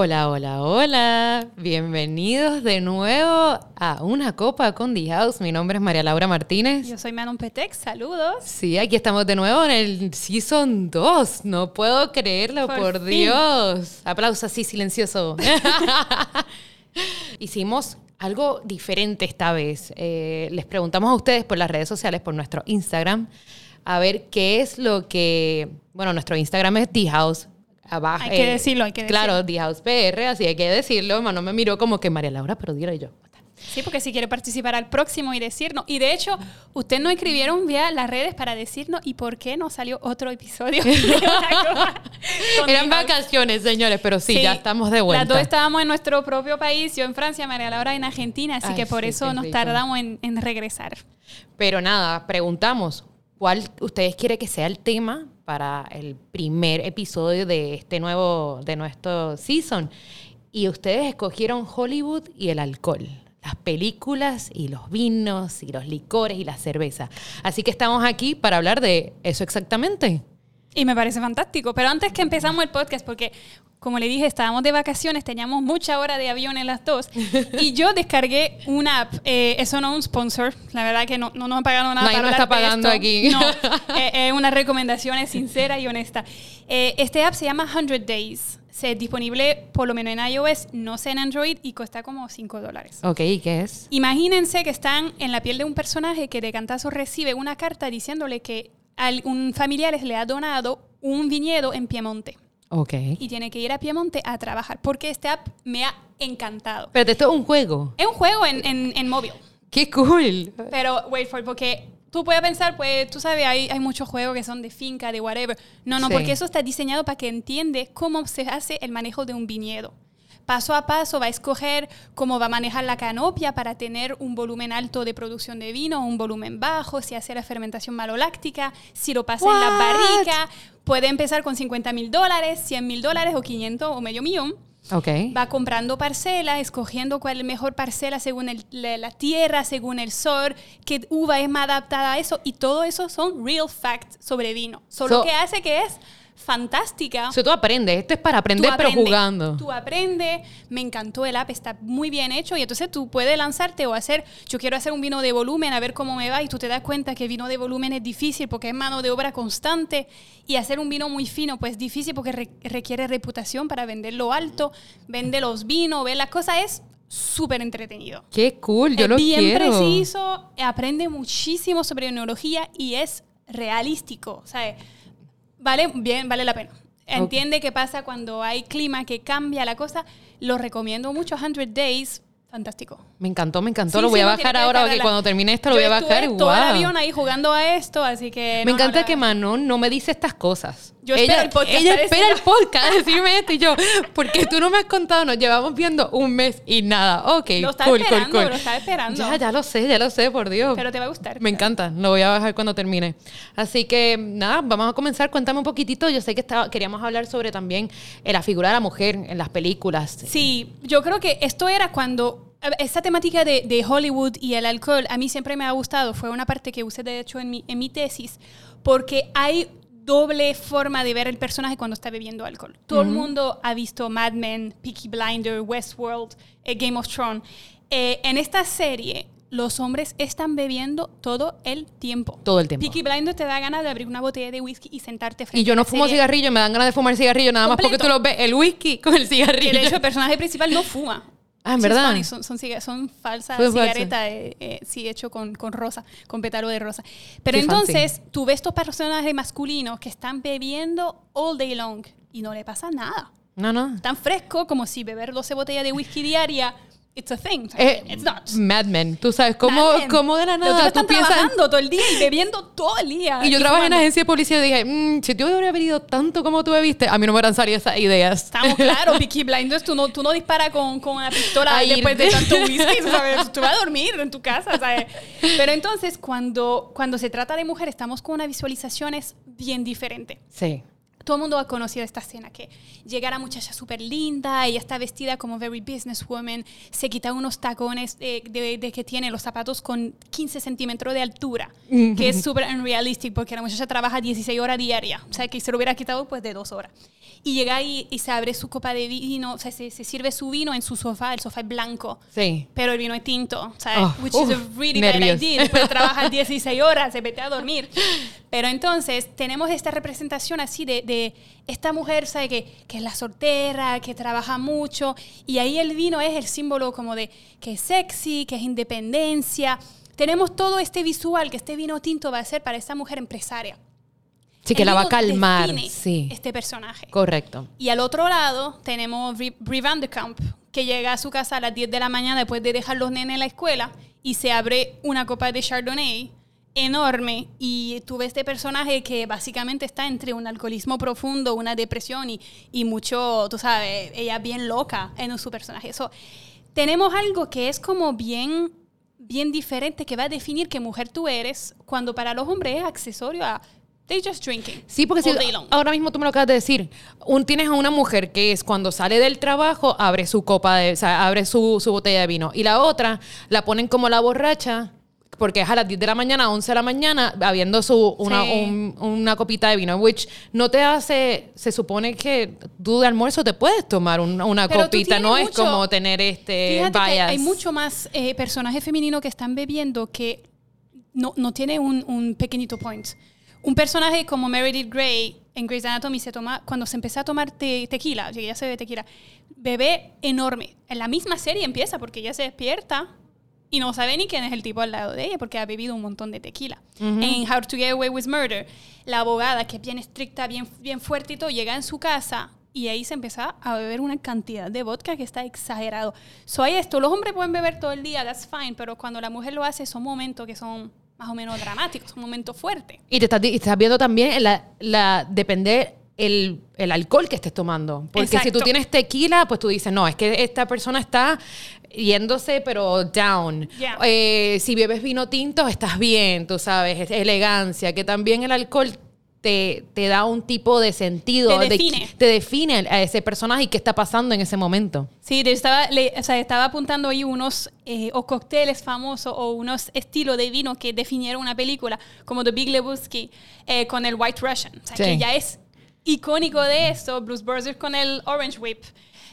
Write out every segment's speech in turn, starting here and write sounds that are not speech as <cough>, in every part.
Hola, hola, hola. Bienvenidos de nuevo a Una Copa con The House. Mi nombre es María Laura Martínez. Yo soy Manon Petex, saludos. Sí, aquí estamos de nuevo en el Season 2. No puedo creerlo, por, Dios. Aplausos así, silencioso. <laughs> Hicimos algo diferente esta vez. Eh, les preguntamos a ustedes por las redes sociales, por nuestro Instagram, a ver qué es lo que... Bueno, nuestro Instagram es The House abajo. Hay que eh, decirlo, hay que decirlo. Claro, The House PR, así hay que decirlo. No me miró como que María Laura, pero dilo yo. Sí, porque si quiere participar al próximo y decirnos. Y de hecho, usted nos escribieron vía las redes para decirnos y por qué no salió otro episodio. <laughs> Eran vacaciones, señores, pero sí, ya estamos de vuelta. Las dos estábamos en nuestro propio país, yo en Francia, María Laura en Argentina, así que por eso nos tardamos en, en regresar. Pero nada, preguntamos, ¿cuál ustedes quieren que sea el tema para el primer episodio de este nuevo, de nuestro season. Y ustedes escogieron Hollywood y el alcohol. Las películas y los vinos y los licores y la cerveza. Así que estamos aquí para hablar de eso exactamente. Y me parece fantástico. Pero antes que empezamos el podcast, porque como le dije, estábamos de vacaciones, teníamos mucha hora de avión en las dos. <laughs> y yo descargué una app. Eh, eso no es un sponsor. La verdad que no, no nos han pagado nada. Nadie nos está pagando aquí. <laughs> No, <laughs> eh, es una recomendación sincera y honesta. Eh, este app se llama 100 Days. Es disponible por lo menos en iOS, no sé en Android, y cuesta como 5 dólares. Ok, ¿y qué es? Imagínense que están en la piel de un personaje que de cantazo recibe una carta diciéndole que un familiar le ha donado un viñedo en Piemonte. Ok. Y tiene que ir a Piemonte a trabajar porque este app me ha encantado. Pero esto es un juego. Es un juego en, en, en móvil. ¡Qué cool! Pero, wait for it, porque tú puedes pensar, pues, tú sabes, hay, hay muchos juegos que son de finca, de whatever. No, no, porque eso está diseñado para que entiende cómo se hace el manejo de un viñedo paso a paso va a escoger cómo va a manejar la canopia para tener un volumen alto de producción de vino, un volumen bajo, si hace la fermentación maloláctica, si lo pasa en la barrica. Puede empezar con 50 mil dólares, 100 mil dólares o 500 o medio millón. Okay. Va comprando parcelas, escogiendo cuál es la mejor parcela según la, tierra, según el sol, qué uva es más adaptada a eso. Y todo eso son real facts sobre vino. Solo que hace que es fantástica. O sea, tú aprendes, esto es para aprender pero jugando. Tú aprendes, me encantó el app, está muy bien hecho y entonces tú puedes lanzarte o hacer, yo quiero hacer un vino de volumen a ver cómo me va y tú te das cuenta que el vino de volumen es difícil porque es mano de obra constante y hacer un vino muy fino pues es difícil porque requiere reputación para venderlo alto, vende los vinos, ver las cosas, es súper entretenido. Qué cool, yo lo quiero. Bien preciso, aprende muchísimo sobre enología y es realístico, ¿sabes? Vale, bien, vale la pena. Entiende qué pasa cuando hay clima que cambia la cosa. Lo recomiendo mucho, 100 Days fantástico. Me encantó, me encantó. lo voy a bajar ahora, porque cuando termine esto lo voy a bajar. Todo el avión ahí jugando a esto, así que. Me encanta que Manon no me dice estas cosas. Yo ella, el podcast. Ella espera el podcast, decirme esto y yo, porque tú no me has contado, nos llevamos viendo un mes y nada. Ok, lo está cool, esperando, cool, cool. Lo está esperando. Ya, ya lo sé, ya lo sé, por Dios. Pero te va a gustar. Me encanta, lo voy a bajar cuando termine. Así que nada, vamos a comenzar. Cuéntame un poquitito. Yo sé que estaba, queríamos hablar sobre también eh, la figura de la mujer en las películas. Sí, yo creo que esto era cuando esta temática de, Hollywood y el alcohol a mí siempre me ha gustado. Fue una parte que usé, de hecho, en mi, en mi tesis, porque hay doble forma de ver el personaje cuando está bebiendo alcohol. Todo el mundo ha visto Mad Men, Peaky Blinder, Westworld, eh, Game of Thrones. Eh, en esta serie, los hombres están bebiendo todo el tiempo. Todo el tiempo. Peaky Blinder te da ganas de abrir una botella de whisky y sentarte frente Y yo no fumo cigarrillo, me dan ganas de fumar cigarrillo nada más porque tú lo ves, el whisky con el cigarrillo. de hecho, el personaje principal no fuma. <laughs> Ah, en verdad. son, son, son, falsas cigaretas, eh, eh, sí, hecho con, con, rosa, con pétalo de rosa. Pero entonces, tú ves estos personajes masculinos que están bebiendo all day long y no le pasa nada. No, no. Tan fresco como si beber 12 botellas de whisky diaria it's a thing. Eh, it's not. Mad Men. Tú sabes cómo, cómo de la nada. Tú están trabajando todo el día y bebiendo todo el día. Y yo trabajé en agencia de policía y dije, mmm, si yo hubiera bebido tanto como tú bebiste, a mí no me hubieran salido esas ideas. Estamos claros, <laughs> Peaky Blinders, tú no, tú no disparas con, con una pistola después de tanto <laughs> whisky, ¿sabes? Tú vas a dormir en tu casa, ¿sabes? Pero entonces, cuando, cuando se trata de mujer, estamos con unas visualizaciones bien diferentes. Sí todo el mundo ha conocido esta escena, que llega la muchacha súper linda, ella está vestida como very businesswoman, se quita unos tacones de, de, que tiene los zapatos con 15 centímetros de altura, que es súper unrealistic porque la muchacha trabaja 16 horas diarias, o sea, que se lo hubiera quitado pues de dos horas. Y llega ahí y se abre su copa de vino, o sea, se, sirve su vino en su sofá, el sofá es blanco, sí. pero el vino es tinto, sea, oh, which is a really bad idea, después <laughs> trabaja 16 horas, se mete a dormir. Pero entonces tenemos esta representación así de, de esta mujer, ¿sabe? Que, que, es la soltera, que trabaja mucho. Y ahí el vino es el símbolo como de que es sexy, que es independencia. Tenemos todo este visual que este vino tinto va a ser para esta mujer empresaria. Sí, que la va a calmar. Sí. Este personaje. Correcto. Y al otro lado tenemos Brie Van de Kamp, que llega a su casa a las 10 de la mañana después de dejar los nenes en la escuela y se abre una copa de Chardonnay enorme y tuve este personaje que básicamente está entre un alcoholismo profundo, una depresión y, y mucho, tú sabes, ella bien loca en su personaje. So, tenemos algo que es como bien, bien diferente, que va a definir qué mujer tú eres, cuando para los hombres es accesorio a They just drinking. Sí, porque si ahora mismo tú me lo acabas de decir. Un, tienes a una mujer que es cuando sale del trabajo, abre su copa de, o sea, abre su, su botella de vino. Y la otra la ponen como la borracha porque es a las 10 de la mañana, 11 de la mañana, habiendo su, una, una copita de vino, which no te hace, se supone que tú de almuerzo te puedes tomar una copita, no es como tener este bias. hay mucho más eh, personajes femeninos que están bebiendo que no, no tiene un, un pequeñito point. Un personaje como Meredith Grey en Grey's Anatomy se toma, cuando se empezó a tomar tequila, ya se ve tequila, bebé enorme. En la misma serie empieza porque ella se despierta y no sabe ni quién es el tipo al lado de ella porque ha bebido un montón de tequila. En How to Get Away with Murder, la abogada, que es bien estricta, bien, bien fuerte y todo, llega en su casa y ahí se empieza a beber una cantidad de vodka que está exagerado. So hay esto, los hombres pueden beber todo el día, that's fine, pero cuando la mujer lo hace son momentos que son más o menos dramáticos, son momentos fuertes. Y te estás, estás viendo también la, la depender el, el, alcohol que estés tomando. Porque si tú tienes tequila, pues tú dices, no, es que esta persona está yéndose, pero down. Eh, si bebes vino tinto, estás bien, tú sabes, es elegancia, que también el alcohol te, te, da un tipo de sentido. Te define. te define a ese personaje y qué está pasando en ese momento. Sí, estaba, o sea, estaba apuntando ahí unos eh, o cócteles famosos o unos estilos de vino que definieron una película, como The Big Lebowski eh, con el White Russian. O sea, que ya es icónico de eso. Bruce Brothers con el Orange Whip.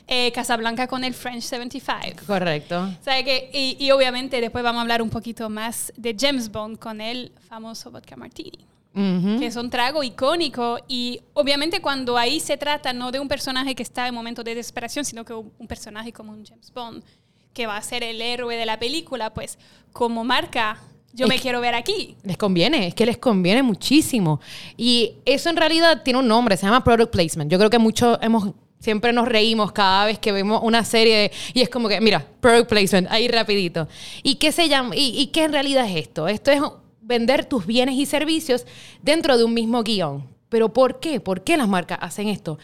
Eh, Casablanca con el French 75. Correcto. que, y, obviamente después vamos a hablar un poquito más de James Bond con el famoso vodka martini. Que es un trago icónico y obviamente cuando ahí se trata no de un personaje que está en momento de desesperación, sino que un personaje como un James Bond que va a ser el héroe de la película, pues como marca yo me quiero ver aquí. Les conviene, es que les conviene muchísimo. Y eso en realidad tiene un nombre, se llama product placement. Yo creo que muchos hemos Siempre nos reímos cada vez que vemos una serie y es como que, mira, product placement, ahí rapidito. ¿Y qué se llama? ¿Y, y qué en realidad es esto? Esto es vender tus bienes y servicios dentro de un mismo guion. ¿Pero por qué? ¿Por qué las marcas hacen esto?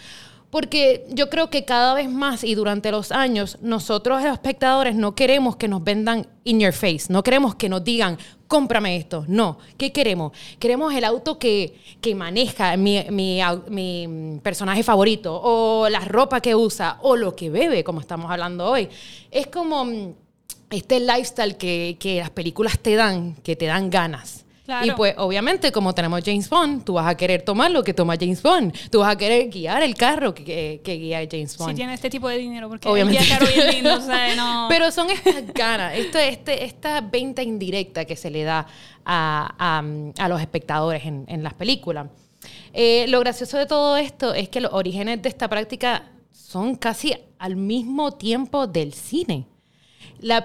Porque yo creo que cada vez más y durante los años, nosotros los espectadores no queremos que nos vendan in your face, no queremos que nos digan, cómprame esto. No, ¿qué queremos? Queremos el auto que, que maneja mi, mi, mi, personaje favorito, o la ropa que usa, o lo que bebe, como estamos hablando hoy. Es como mm, este lifestyle que, que las películas te dan, que te dan ganas. Y pues obviamente como tenemos James Bond, tú vas a querer tomar lo que toma James Bond. Tú vas a querer guiar el carro que, que, guía James Bond. Si tiene este tipo de dinero, porque obviamente. caro y lindo, o sea, <laughs> no. Pero son estas ganas, este, este, esta venta indirecta que se le da a, a, los espectadores en, en las películas. Eh, lo gracioso de todo esto es que los orígenes de esta práctica son casi al mismo tiempo del cine.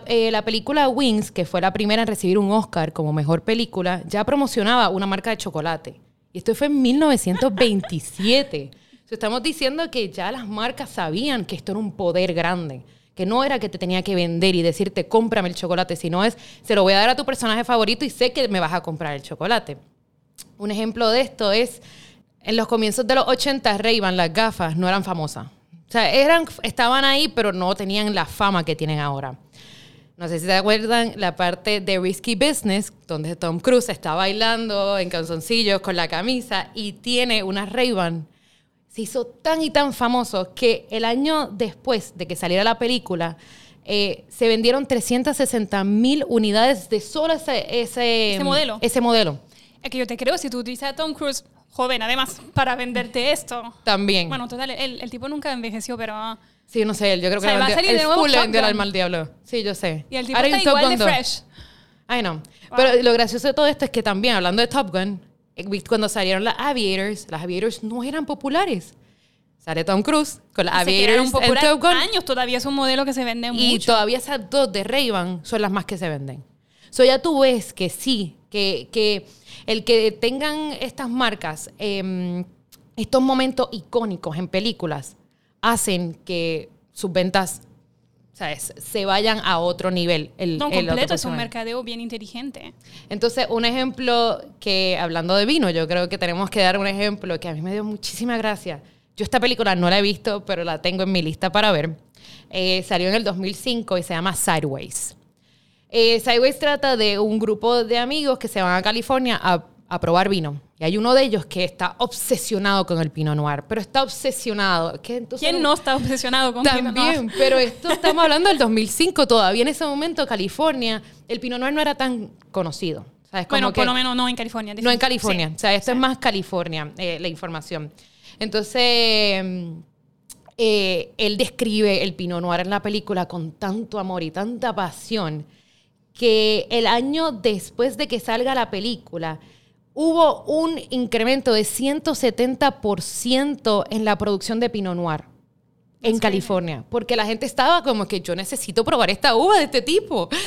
Eh, la, película Wings, que fue la primera en recibir un Oscar como mejor película, ya promocionaba una marca de chocolate. Y esto fue en 1927. <laughs> estamos diciendo que ya las marcas sabían que esto era un poder grande. Que no era que te tenía que vender y decirte, cómprame el chocolate, sino es, se lo voy a dar a tu personaje favorito y sé que me vas a comprar el chocolate. Un ejemplo de esto es, en los comienzos de los 80, ray las gafas, no eran famosas. O sea, eran, estaban ahí, pero no tenían la fama que tienen ahora. No sé si se acuerdan la parte de Risky Business, donde Tom Cruise está bailando en calzoncillos con la camisa y tiene una ray se hizo tan y tan famoso que el año después de que saliera la película, eh, se vendieron 360 mil unidades de solo ese, ese, modelo. Ese modelo. Es que yo te creo, si tú utilizas a Tom Cruise joven, además, para venderte esto. También. Bueno, total, el, el tipo nunca envejeció, pero... Sí, no sé, yo creo O sea, que va a salir de el nuevo full le vendió el alma al diablo. Sí, yo sé. Y el tipo Ahora está igual Gun de 2. fresh. I know. Pero lo gracioso de todo esto es que también, hablando de Top Gun, eh, cuando salieron las Aviators, las Aviators no eran populares. Sale Tom Cruise con las quedaron Aviators en Top Gun. años, todavía es un modelo que se vende Y mucho. todavía esas dos de Ray-Ban son las más que se venden. So ya tú ves que sí, que, que el que tengan estas marcas, em, estos momentos icónicos en películas, hacen que sus ventas ¿sabes? se vayan a otro nivel. El, No, el completo, es un mercadeo bien inteligente. Entonces, un ejemplo que, hablando de vino, yo creo que tenemos que dar un ejemplo que a mí me dio muchísima gracia. Yo esta película no la he visto, pero la tengo en mi lista para ver. Eh, salió en el 2005 y se llama Sideways. Eh, Sideways trata de un grupo de amigos que se van a California a, a probar vino. Y hay uno de ellos que está obsesionado con el Pinot Noir, pero está obsesionado. Que entonces ¿Quién no está obsesionado con Pinot Noir? también, pero esto estamos hablando del 2005 todavía. En ese momento, California, el Pinot Noir no era tan conocido. ¿sabes? Como Bueno, que- por lo menos no en California. no en California. Sí. O sea, esto es más California, eh, la información. Entonces, eh, él describe el Pinot Noir en la película con tanto amor y tanta pasión que el año después de que salga la película hubo un incremento de 170% en la producción de Pinot Noir en California, porque la gente estaba como que yo necesito probar esta uva de este tipo. <laughs>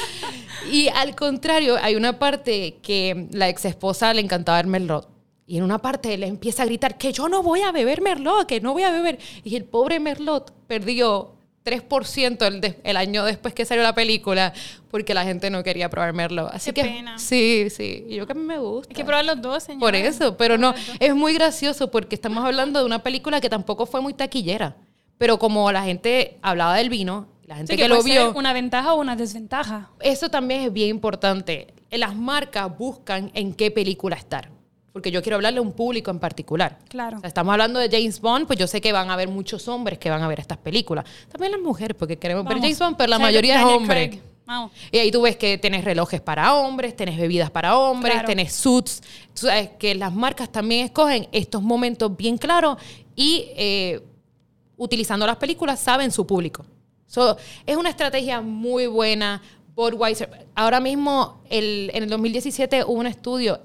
Y al contrario, hay una parte que la ex esposa le encantaba el Merlot. Y en una parte él empieza a gritar que yo no voy a beber Merlot, que no voy a beber. Y el pobre Merlot perdió 3% el, de- el año después que salió la película porque la gente no quería probar Merlot. Así Qué que pena. sí, sí. Y yo que a mí me gusta. Hay que probar los dos, señor. Por eso, pero no, es muy gracioso porque estamos hablando de una película que tampoco fue muy taquillera, pero como la gente hablaba del vino, la gente Sí, que, que lo puede ser vio, una ventaja o una desventaja. eso también es bien importante. Las marcas buscan en qué película estar, porque yo quiero hablarle a un público en particular. Claro. O sea, estamos hablando de James Bond, pues yo sé que van a haber muchos hombres que van a ver estas películas. También las mujeres, porque queremos ver Vamos. James Bond, pero la mayoría es hombre. Craig. Vamos. Y ahí tú ves que tenés relojes para hombres, tenés bebidas para hombres, Claro. tenés suits. Tú sabes que las marcas también escogen estos momentos bien claros y eh, utilizando las películas saben su público. So, es una estrategia muy buena. Budweiser, ahora mismo el- en el 2017 hubo un estudio,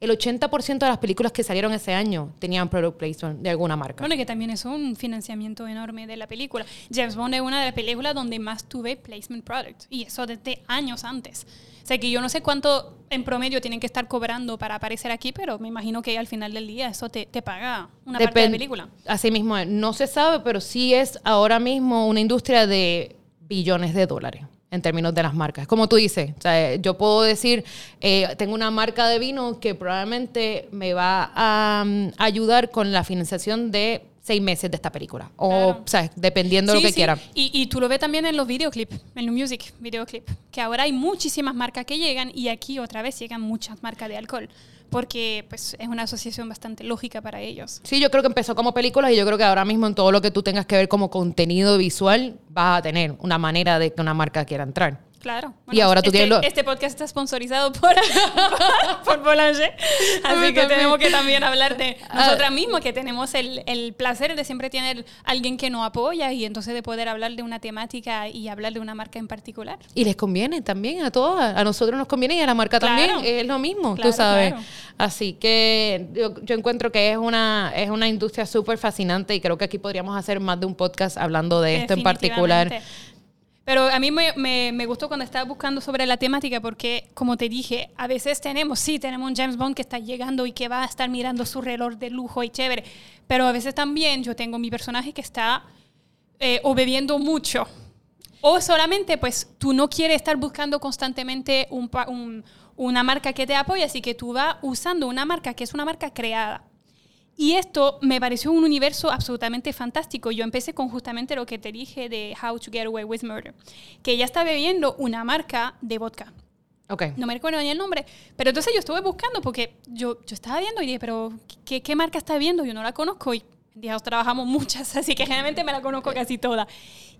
el 80% de las películas que salieron ese año tenían product placement de alguna marca. Bueno, que también es un financiamiento enorme de la película. James Bond es una de las películas donde más tuve placement product. Y eso desde años antes. O sea que yo no sé cuánto en promedio tienen que estar cobrando para aparecer aquí, pero me imagino que al final del día eso te, te paga una parte de la película. Así mismo, es. no se sabe, pero sí es ahora mismo una industria de billones de dólares en términos de las marcas. Como tú dices, o sea, yo puedo decir, eh, tengo una marca de vino que probablemente me va a mm, ayudar con la financiación de seis meses de esta película. O, Claro. o sea, dependiendo de lo que sí. quiera. Y, y tú lo ves también en los videoclips, en los music videoclip, que ahora hay muchísimas marcas que llegan y aquí otra vez llegan muchas marcas de alcohol, porque pues es una asociación bastante lógica para ellos. Sí, yo creo que empezó como películas y yo creo que ahora mismo en todo lo que tú tengas que ver como contenido visual, vas a tener una manera de que una marca quiera entrar. Claro. Y ahora tú este, tienes lo- Este podcast está sponsorizado por, <laughs> por Boulanger. <laughs> Así que tenemos que también hablar de Ah. nosotras mismas, que tenemos el, el placer de siempre tener alguien que nos apoya y entonces de poder hablar de una temática y hablar de una marca en particular. Y les conviene también a todas, a nosotros nos conviene y a la marca Claro. también, es lo mismo, Claro, tú sabes. claro. Así que yo, yo encuentro que es una, es una industria súper fascinante y creo que aquí podríamos hacer más de un podcast hablando de esto en particular. Pero a mí me, me- me gustó cuando estaba buscando sobre la temática porque, como te dije, a veces tenemos, sí, tenemos un James Bond que está llegando y que va a estar mirando su reloj de lujo y chévere, pero a veces también yo tengo mi personaje que está eh, o bebiendo mucho. O solamente, pues, tú no quieres estar buscando constantemente un un- una marca que te apoye, así que tú vas usando una marca que es una marca creada. Y esto me pareció un universo absolutamente fantástico. Yo empecé con justamente lo que te dije de How to Get Away with Murder, que ella está bebiendo una marca de vodka. Ok. No me recuerdo ni el nombre, pero entonces yo estuve buscando porque yo, yo estaba viendo y dije, pero ¿qué, qué marca está viendo? Yo no la conozco y trabajamos muchas, <laughs> así que generalmente me la conozco casi toda.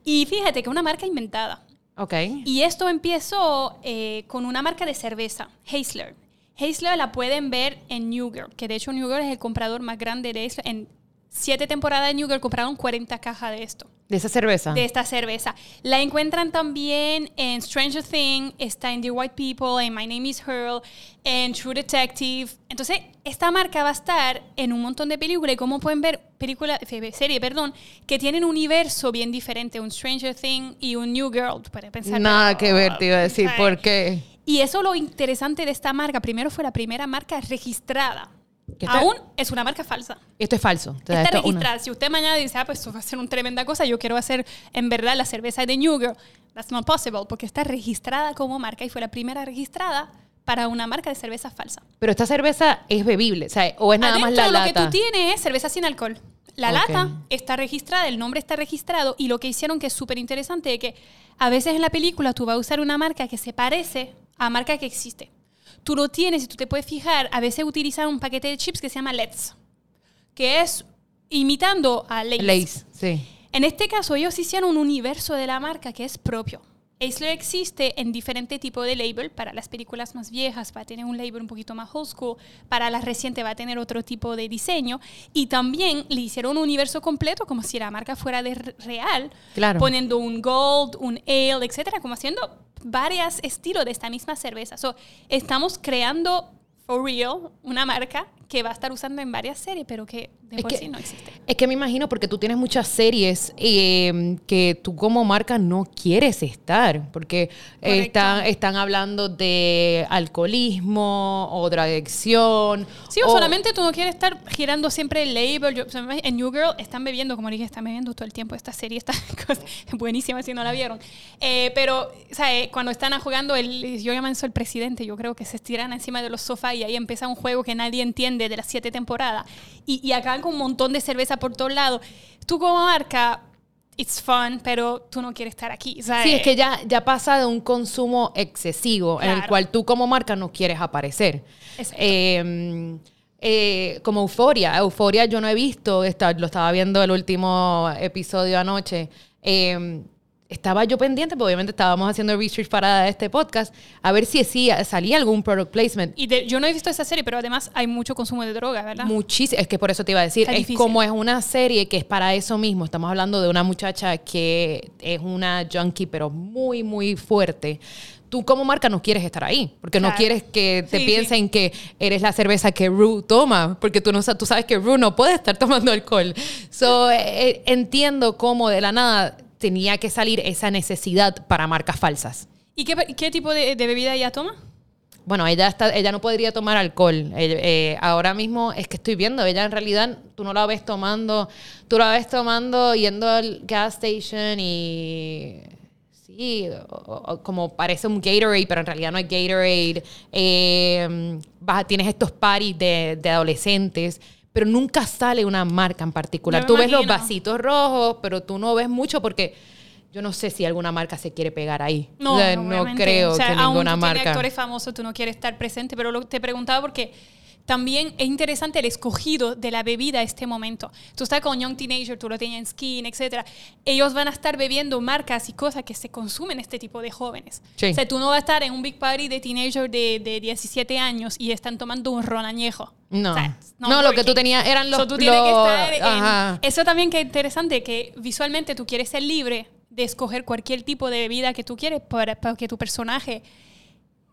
Y fíjate que es una marca inventada. Ok. Y esto empezó eh, con una marca de cerveza, Heisler. Heisler la pueden ver en New Girl, que de hecho New Girl es el comprador más grande de esto. En siete temporadas de New Girl compraron 40 cajas de esto. ¿De esa cerveza? De esta cerveza. La encuentran también en Stranger Things, está en The White People, en My Name is Earl, en True Detective. Entonces, esta marca va a estar en un montón de películas y como pueden ver, películas, serie, perdón, que tienen un universo bien diferente, un Stranger Things y un New Girl. Pensar, Nada que ver, te iba a decir, ¿por qué? Y eso lo interesante de esta marca. Primero fue la primera marca registrada. Aún es una marca falsa. Esto es falso. Está registrada. Si usted mañana dice, ah, pues esto va a ser una tremenda cosa, yo quiero hacer en verdad la cerveza de New Girl. That's not possible, porque está registrada como marca y fue la primera registrada para una marca de cerveza falsa. Pero esta cerveza es bebible, o, sea, o es nada más la lata. Lo que tú tienes es cerveza sin alcohol. La lata está registrada, el nombre está registrado y lo que hicieron que es súper interesante es que a veces en la película tú vas a usar una marca que se parece a marca que existe. Tú lo tienes y tú te puedes fijar, a veces utilizan un paquete de chips que se llama Let's, que es imitando a Lay's. Lay's, sí. En este caso ellos hicieron un universo de la marca que es propio. Aisler existe en diferente tipo de label. Para las películas más viejas va a tener un label un poquito más old school. Para las recientes va a tener otro tipo de diseño. Y también le hicieron un universo completo como si la marca fuera de real. Claro. Poniendo un gold, un ale, etcétera, como haciendo varios estilos de esta misma cerveza. So, estamos creando for real una marca que va a estar usando en varias series, pero que de por sí no existe. Es que me imagino porque tú tienes muchas series eh, que tú como marca no quieres estar, porque están, están hablando de alcoholismo o drogadicción. Sí, o, solamente tú no quieres estar girando siempre el label. en New Girl están bebiendo, como dije, están bebiendo todo el tiempo. Esta serie está <laughs> buenísima si no la vieron. Eh, pero, ¿sabes? Cuando están jugando, el, yo llaman eso el presidente, yo creo que se estiran encima de los sofás y ahí empieza un juego que nadie entiende de las siete temporadas y, y acaban con un montón de cerveza por todos lados. Tú como marca, it's fun, pero tú no quieres estar aquí. Sí, es que ya, ya pasa de un consumo excesivo en el cual tú como marca no quieres aparecer. Em, eh, como Euforia. Euforia yo no he visto, lo estaba viendo el último episodio anoche. Eh, estaba yo pendiente, porque obviamente estábamos haciendo research para este podcast, a ver si salía algún product placement. Y yo no he visto esa serie, pero además hay mucho consumo de droga, ¿verdad? Muchísimo, es que por eso te iba a decir, es como es una serie que es para eso mismo, estamos hablando de una muchacha que es una junkie, pero muy, muy fuerte. Tú como marca no quieres estar ahí, porque no quieres que te piensen que eres la cerveza que Rue toma, porque tú, no, tú sabes que Rue no puede estar <laughs> tomando alcohol. So, eh, eh, entiendo cómo de la nada tenía que salir esa necesidad para marcas falsas. ¿Y qué, tipo de, bebida ella toma? Bueno, ella, está, ella no podría tomar alcohol. Eh, ahora mismo es que estoy viendo, ella en realidad tú no la ves tomando, tú la ves tomando yendo al gas station y sí, como parece un Gatorade, pero en realidad no es Gatorade. Eh, tienes estos paris de, de adolescentes pero nunca sale una marca en particular. tú ves los vasitos rojos, pero tú no ves mucho porque yo no sé si alguna marca se quiere pegar ahí. No, no creo que ninguna marca. actores famosos, tú no quieres estar presente, pero lo, te preguntaba porque también es interesante el escogido de la bebida a este momento. Tú estás con Young Teenager, tú lo tienes en Skin, etc. Ellos van a estar bebiendo marcas y cosas que se consumen este tipo de jóvenes. O sea, tú no vas a estar en un big party de teenager de, de 17 años y están tomando un ron añejo. No. no, lo que tú tenías eran los... tú tienes que estar eso también que es interesante, que visualmente tú quieres ser libre de escoger cualquier tipo de bebida que tú quieres para, para que tu personaje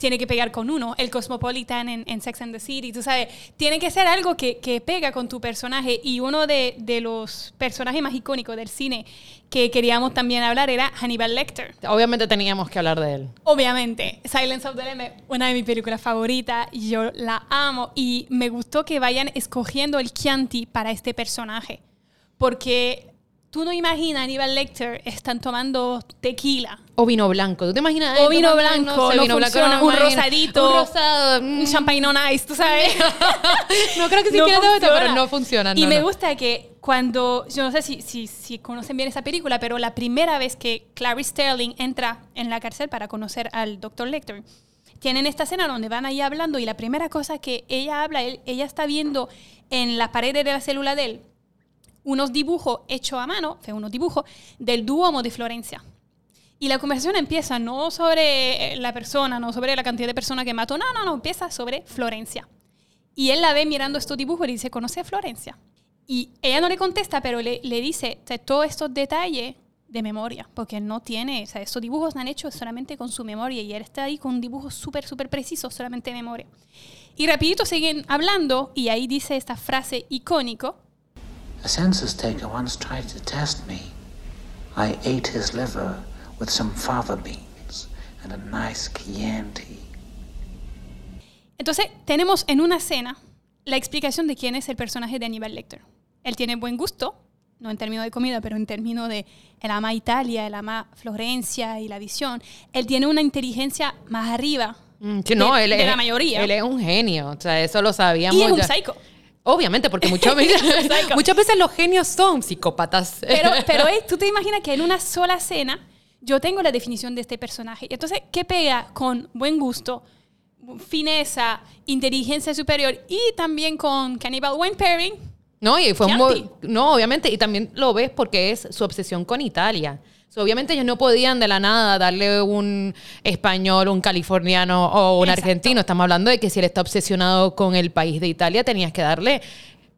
tiene que pegar con uno. El Cosmopolitan en, Sex and the City, tú sabes, tiene que ser algo que, que pega con tu personaje. Y uno de, de, los personajes más icónicos del cine que queríamos también hablar era Hannibal Lecter. Obviamente teníamos que hablar de él. Obviamente. Silence of the Lambs, una de mis películas favoritas. Yo la amo. Y me gustó que vayan escogiendo el Chianti para este personaje. Porque tú no imaginas Hannibal Lecter están tomando tequila. O vino blanco. ¿Tú te imaginas? O vino blanco, no, vino blanco un rosadito. Un rosado. Un mm. champagne on ice, ¿tú sabes? <laughs> no creo que sí no pero no funciona. y me gusta que cuando, yo no sé si, si, si, conocen bien esa película, pero la primera vez que Clarice Sterling entra en la cárcel para conocer al Dr. Lecter, tienen esta escena donde van ahí hablando y la primera cosa que ella habla, ella está viendo en la pared de la célula de él unos dibujos hechos a mano, fue unos dibujos del Duomo de Florencia. Y la conversación empieza no sobre eh, la persona, no sobre la cantidad de personas que mató, no, no, empieza sobre Florencia. Y él la ve mirando estos dibujos y dice, ¿conoce a Florencia? Y ella no le contesta, pero le, le dice todos estos detalles de memoria, porque no tiene, o sea, estos dibujos han hecho solamente con su memoria y él está ahí con dibujos súper, súper precisos, solamente de memoria. Y rapidito siguen hablando y ahí dice esta frase icónico. A census taker once tried to test me. I ate his liver with some fava beans and a nice Chianti. Entonces, tenemos en una escena la explicación de quién es el personaje de Aníbal Lecter. Él tiene buen gusto, no en términos de comida, pero en términos de el ama Italia, el ama Florencia y la visión. Él tiene una inteligencia más arriba mm, no, de, él es, la mayoría. Él es un genio, o sea, eso lo sabíamos. Y es un psycho. Obviamente, porque muchas <laughs> veces, muchas veces los genios son psicópatas. Pero, <laughs> pero tú te imaginas que en una sola escena yo tengo la definición de este personaje. Entonces, ¿qué pega con buen gusto, fineza, inteligencia superior y también con Cannibal Wayne Pairing? No, y fue muy, no, obviamente, y también lo ves porque es su obsesión con Italia. Obviamente ellos no podían de la nada darle un español, un californiano o un argentino. Estamos hablando de que si él está obsesionado con el país de Italia, tenías que darle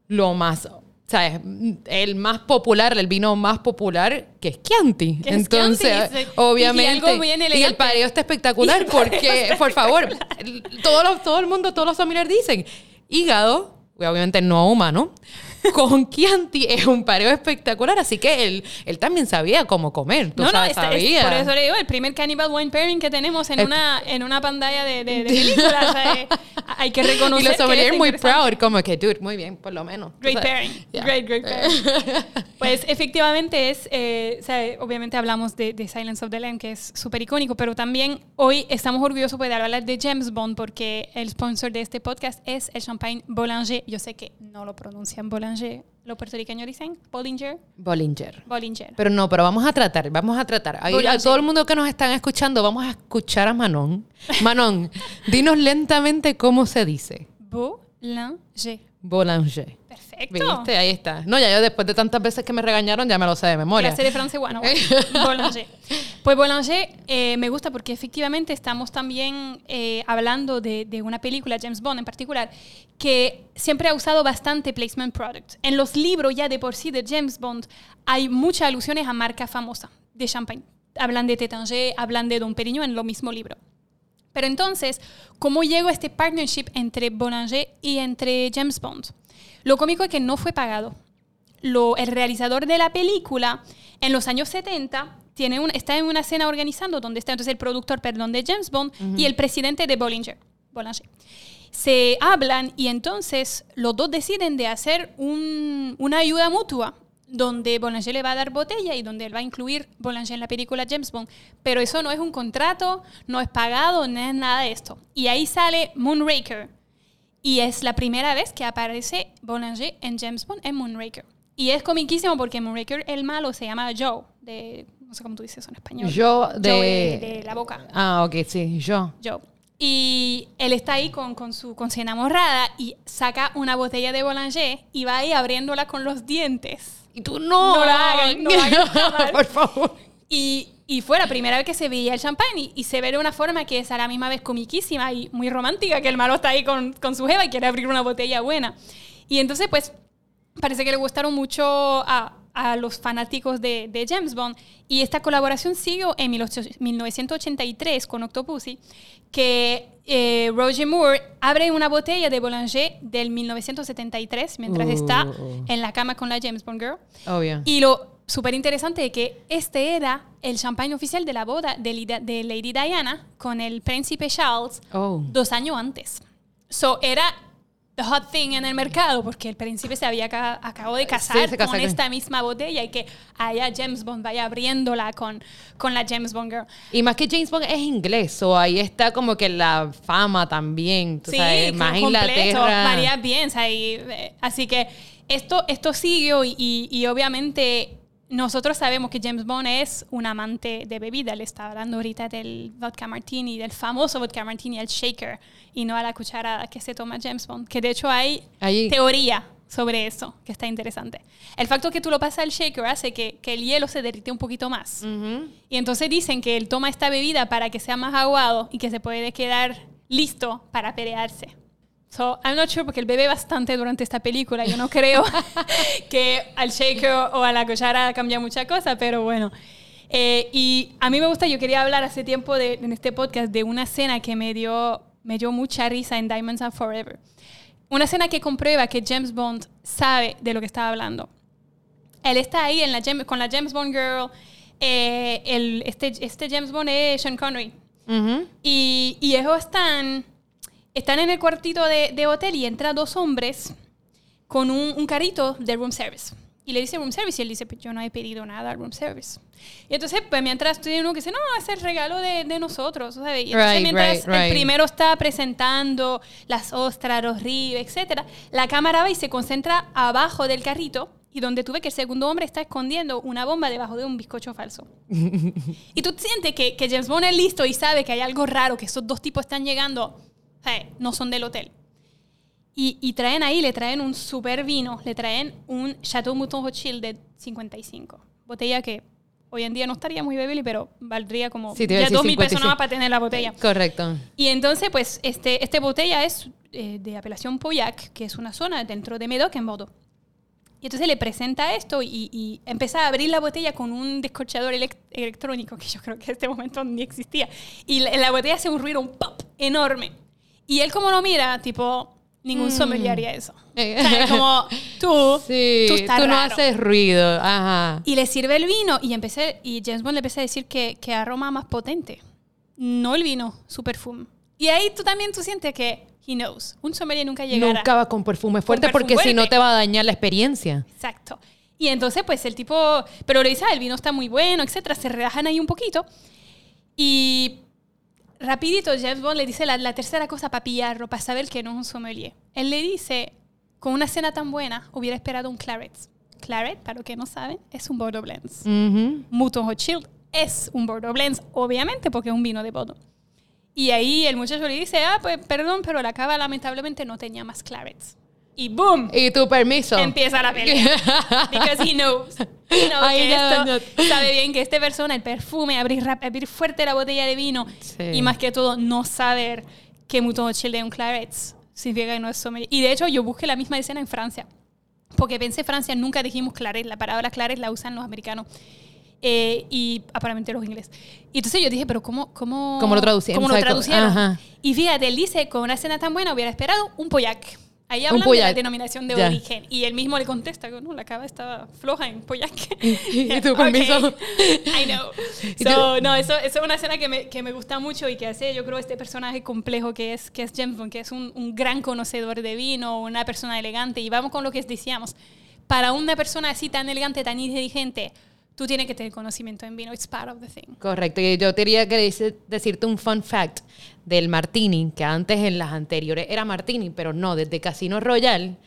lo más ¿sabes? El más popular, el vino más popular, que es Chianti. Entonces, obviamente. Y, el pareo está espectacular porque, por favor, todo, todo el mundo, todos los familiares dicen, hígado, obviamente no humano, con Chianti es un pareo espectacular, así que él, él también sabía cómo comer. no, no, sabía. por eso le digo, el primer Cannibal Wine Pairing que tenemos en, una, en una pantalla de, de, <laughs> película. Eh, hay que reconocer. Y los sommeliers muy proud, como que, dude, muy bien, por lo menos. Great pairing. Great, great pairing. <laughs> pues efectivamente es, eh, o sea, obviamente hablamos de, de, Silence of the Lamb, que es súper icónico, pero también hoy estamos orgullosos de hablar de James Bond porque el sponsor de este podcast es el champagne Bollinger. Yo sé que no lo pronuncian Bollinger los puertorriqueños dicen Bollinger. Bollinger. Bollinger. Pero no, pero vamos a tratar, vamos a tratar. a todo el mundo que nos están escuchando, vamos a escuchar a Manon. Manon, dinos lentamente cómo se dice. Bollinger. Bollinger. Perfecto. ¿Viste? Ahí está. No, ya yo después de tantas veces que me regañaron ya me lo sé de memoria. La serie francés, bueno, <laughs> Bollinger. Pues Bollinger eh, me gusta porque efectivamente estamos también eh, hablando de, de, una película, James Bond en particular, que siempre ha usado bastante placement products. En los libros ya de por sí de James Bond hay muchas alusiones a marca famosa de champagne. Hablan de Tétanger, hablan de Don Perignon en lo mismo libro. Pero entonces, ¿cómo llegó este partnership entre Bollinger y entre James Bond? Lo cómico es que no fue pagado. Lo, el realizador de la película, en los años 70, tiene un, está en una escena organizando donde está entonces el productor, perdón, de James Bond y el presidente de Bollinger. Bollinger. Se hablan y entonces los dos deciden de hacer un, una ayuda mutua donde Bollinger le va a dar botella y donde él va a incluir Bollinger en la película James Bond. Pero eso no es un contrato, no es pagado, no es nada de esto. Y ahí sale Moonraker. Y es la primera vez que aparece Bollinger en James Bond en Moonraker. Y es comiquísimo porque Moonraker, el malo, se llama Joe, de, no sé cómo tú dices en español. Joe de... de, la boca. Ah, ok, sí, Joe. Joe. Y él está ahí con, con, su, con su enamorada y saca una botella de Bollinger y va ahí abriéndola con los dientes. Y tú no. No la hagan, no hagan <laughs> Por favor. Y, y, fue la primera vez que se veía el champán y, se ve de una forma que es a la misma vez comiquísima y muy romántica, que el malo está ahí con, con su jeva y quiere abrir una botella buena. Y entonces, pues, parece que le gustaron mucho a, a los fanáticos de, de, James Bond. Y esta colaboración siguió en 1983 con Octopussy, que eh, Roger Moore abre una botella de Bollinger del 1973 mientras está uh. en la cama con la James Bond Girl. Oh, y lo súper interesante es que este era el champán oficial de la boda de, de, Lady Diana con el príncipe Charles oh. dos años antes. So era the hot thing en el mercado porque el príncipe se había acabado de casar con esta misma botella y que allá James Bond vaya abriéndola con, con la James Bond Girl. Y más que James Bond es inglés, o ahí está como que la fama también, tú sí, sabes, más Inglaterra. María bien, eh, así que esto, esto siguió y, y obviamente nosotros sabemos que James Bond es un amante de bebida. Le está hablando ahorita del vodka martini, del famoso vodka martini, el shaker, y no a la cucharada que se toma James Bond. Que de hecho hay, teoría sobre eso, que está interesante. El facto que tú lo pasas al shaker hace que, que el hielo se derrite un poquito más. Y entonces dicen que él toma esta bebida para que sea más aguado y que se puede quedar listo para pelearse. So, I'm not sure porque él bebe bastante durante esta película. Yo no creo <laughs> que al shaker o a la cuchara cambia mucha cosa, pero bueno. Eh, y a mí me gusta, yo quería hablar hace tiempo de, en este podcast de una escena que me dio, me dio mucha risa en Diamonds Are Forever. Una escena que comprueba que James Bond sabe de lo que estaba hablando. Él está ahí en la, con la James Bond Girl. Eh, el, este, este James Bond es Sean Connery. y, y ellos están están en el cuartito de, hotel y entra dos hombres con un, carrito de room service. Y le dice room service y él dice, pues yo no he pedido nada al room service. Y entonces, pues mientras estoy uno que dice, no, es el regalo de, nosotros. Y entonces, mientras el primero está presentando las ostras, los ríos, etc., la cámara va y se concentra abajo del carrito y donde tú ves que el segundo hombre está escondiendo una bomba debajo de un bizcocho falso. <laughs> y tú sientes que, que James Bond es listo y sabe que hay algo raro, que esos dos tipos están llegando no son del hotel. Y, traen ahí, le traen un super vino, le traen un Chateau Mouton Rothschild de 55. Botella que hoy en día no estaría muy bebible, pero valdría como sí, ya dos mil pesos más para tener la botella. Correcto. Y entonces, pues, este, este botella es eh, de apelación Pauillac, que es una zona dentro de Medoc, en Bordeaux. Y entonces le presenta esto y, empieza a abrir la botella con un descorchador electrónico, que yo creo que en este momento ni existía. Y la, la botella hace un ruido, un pop enorme. Y él como lo mira, tipo, ningún mm. sommelier haría eso. <laughs> O sea, como tú, sí, tú, estás tú no haces ruido. Ajá. Y le sirve el vino y empecé y James Bond le empecé a decir que, que aroma más potente. No el vino, su perfume. Y ahí tú también tú sientes que he knows. Un sommelier nunca llegará. Nunca va con perfume fuerte porque si no te va a dañar la experiencia. Exacto. Y entonces pues el tipo, pero le dice, ah, el vino está muy bueno, etcétera, se relajan ahí un poquito. Y rapidito James Bond le dice la, tercera cosa para pillarlo, para saber que no es un sommelier. Él le dice, con una cena tan buena, hubiera esperado un claret. Claret, para los que no saben, es un Bordeaux Blends. Mouton Rothschild es un Bordeaux Blends, obviamente, porque es un vino de Bordeaux. Y ahí el muchacho le dice, ah, pues perdón, pero la cava lamentablemente no tenía más clarets y boom. Y tu permiso. Empieza la pelea. <laughs> Because he knows. Knows que esto sabe bien que esta persona, el perfume, abrir, abrir fuerte la botella de vino y más que todo no saber que Mouton de un claret significa que no es sommelier. Y de hecho yo busqué la misma escena en Francia. Porque pensé Francia, nunca dijimos claret. La palabra claret la usan los americanos. Eh, y aparentemente los ingleses. Y entonces yo dije, pero ¿cómo, cómo, ¿Cómo lo traducieron? ¿Cómo lo traducieron? Y fíjate, él dice, con una escena tan buena hubiera esperado un pollac. Ahí hablan de la denominación de origen. Y él mismo le contesta no, la cava estaba floja en Poyac. <laughs> y <laughs> tu permiso. <laughs> I know. So, no, eso, eso, es una escena que me, que me, gusta mucho y que hace, yo creo, este personaje complejo que es, que es James Bond, que es un, un, gran conocedor de vino, una persona elegante. Y vamos con lo que decíamos. Para una persona así tan elegante, tan inteligente, tú tienes que tener conocimiento en vino. It's part of the thing. Correcto. Y yo quería que decirte un fun fact del martini, que antes en las anteriores era martini, pero no, desde Casino Royal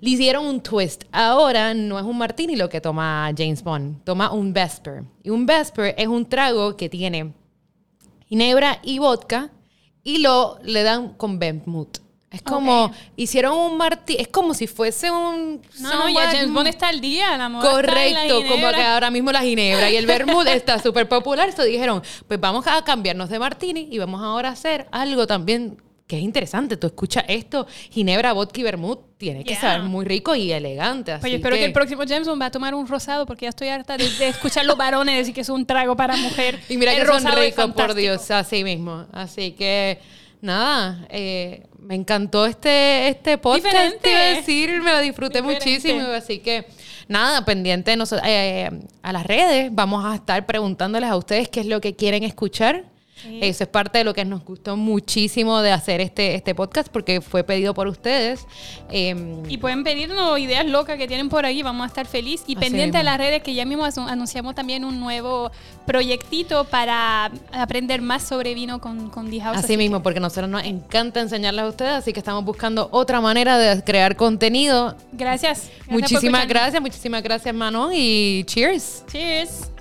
le hicieron un twist. Ahora no es un martini lo que toma James Bond, toma un Vesper. Y un Vesper es un trago que tiene ginebra y vodka y lo le dan con Vermouth. Es como, hicieron un martí, es como si fuese un... No, no, ya James Bond está al día, la moda Correcto, como que ahora mismo la ginebra y el <laughs> vermouth está súper popular, eso dijeron, pues vamos a cambiarnos de martini y vamos ahora a hacer algo también que es interesante. Tú escuchas esto, ginebra, vodka y vermouth, tiene que ser muy rico y elegante. Pues así espero que... el próximo James Bond va a tomar un rosado porque ya estoy harta de, escuchar los varones decir que es un trago para mujer. <laughs> Y mira que son ricos, por Dios, así mismo. Así que nada, eh, me encantó este, este podcast, decir, me lo disfruté muchísimo, así que nada, pendiente eh, a las redes, vamos a estar preguntándoles a ustedes qué es lo que quieren escuchar. Eso es parte de lo que nos gustó muchísimo de hacer este, este podcast porque fue pedido por ustedes. Em, y pueden pedirnos ideas locas que tienen por ahí, vamos a estar felices. Y pendiente de las redes que ya mismo anunciamos también un nuevo proyectito para aprender más sobre vino con, con House. Así, mismo, porque a nosotros nos encanta enseñarles a ustedes, así que estamos buscando otra manera de crear contenido. Gracias. muchísimas gracias, muchísimas gracias Manon y cheers. Cheers.